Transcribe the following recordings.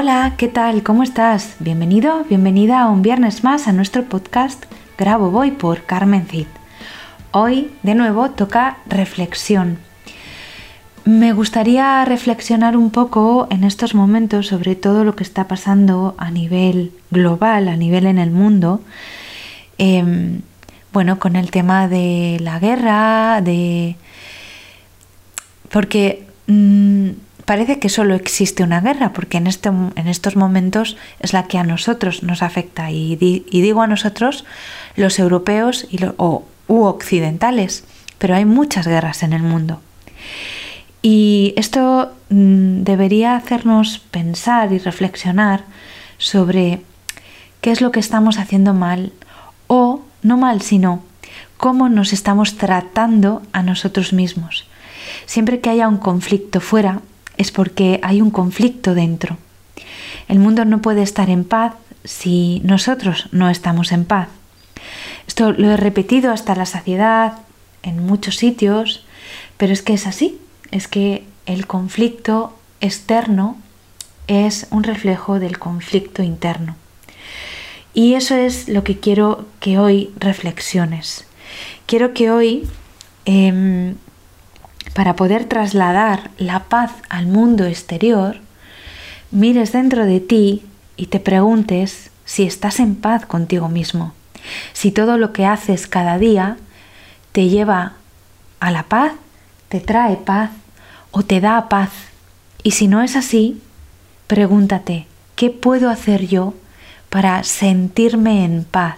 Hola, ¿qué tal? ¿Cómo estás? Bienvenido, bienvenida a un viernes más a nuestro podcast Grabo Voy por Carmen Cid. Hoy, de nuevo, toca reflexión. Me gustaría reflexionar un poco en estos momentos sobre todo lo que está pasando a nivel global, a nivel en el mundo. Em, bueno, con el tema de la guerra, de... Porque mm, parece que solo existe una guerra, porque en, este, en estos momentos es la que a nosotros nos afecta. Y, digo a nosotros, los europeos y o, u occidentales, pero hay muchas guerras en el mundo. Y esto mm, debería hacernos pensar y reflexionar sobre qué es lo que estamos haciendo mal o no mal, sino cómo nos estamos tratando a nosotros mismos. Siempre que haya un conflicto fuera, es porque hay un conflicto dentro. El mundo no puede estar en paz si nosotros no estamos en paz. Esto lo he repetido hasta la saciedad en muchos sitios, pero es que es así, es que el conflicto externo es un reflejo del conflicto interno. Y eso es lo que quiero que hoy reflexiones. Quiero que hoy em, para poder trasladar la paz al mundo exterior, mires dentro de ti y te preguntes si estás en paz contigo mismo, si todo lo que haces cada día te lleva a la paz, te trae paz o te da paz. Y si no es así, pregúntate, ¿qué puedo hacer yo para sentirme en paz?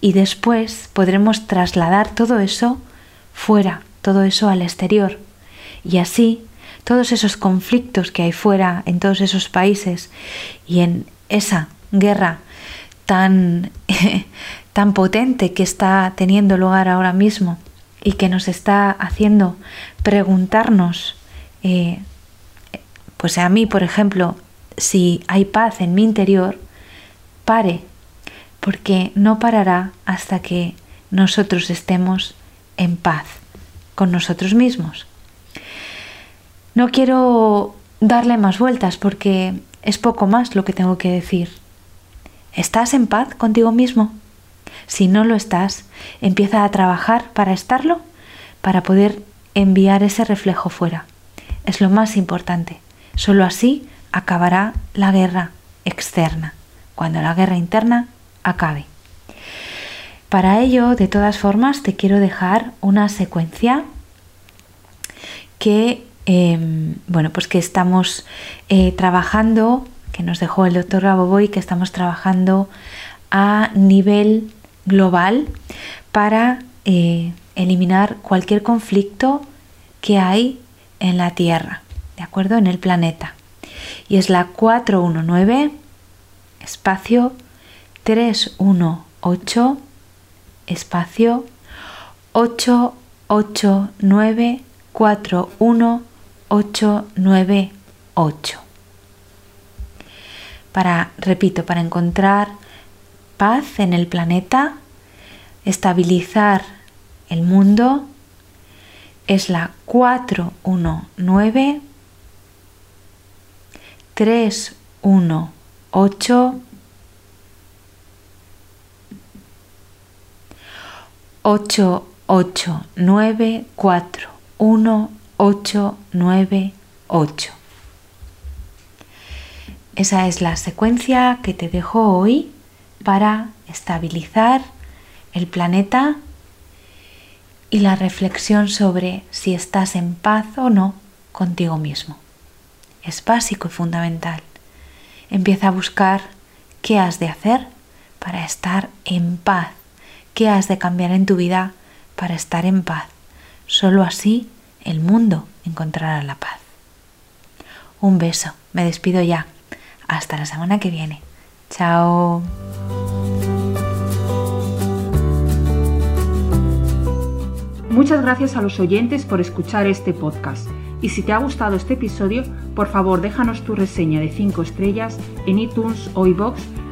Y después podremos trasladar todo eso fuera todo eso al exterior. Y así, todos esos conflictos que hay fuera, en todos esos países y en esa guerra tan, tan potente que está teniendo lugar ahora mismo y que nos está haciendo preguntarnos, eh, pues a mí, por ejemplo, si hay paz en mi interior, pare, porque no parará hasta que nosotros estemos en paz con nosotros mismos. No quiero darle más vueltas porque es poco más lo que tengo que decir. ¿Estás en paz contigo mismo? Si no lo estás, empieza a trabajar para estarlo, para poder enviar ese reflejo fuera. Es lo más importante. Solo así acabará la guerra externa, cuando la guerra interna acabe. Para ello, de todas formas, te quiero dejar una secuencia que, em, bueno, pues que estamos eh, trabajando, que nos dejó el doctor Raboboy, que estamos trabajando a nivel global para eh, eliminar cualquier conflicto que hay en la Tierra, ¿de acuerdo? En el planeta. Y es la 419, espacio 318 espacio 88941898. Para, repito, para encontrar paz en el planeta, estabilizar el mundo, es la 419 318 8 8 9 4 1 8 9 8. Esa es la secuencia que te dejo hoy para estabilizar el planeta y la reflexión sobre si estás en paz o no contigo mismo. Es básico y fundamental. Empieza a buscar qué has de hacer para estar en paz ¿Qué has de cambiar en tu vida para estar en paz? Solo así el mundo encontrará la paz. Un beso, me despido ya. Hasta la semana que viene. Chao. Muchas gracias a los oyentes por escuchar este podcast. Y si te ha gustado este episodio, por favor déjanos tu reseña de 5 estrellas en iTunes o iBox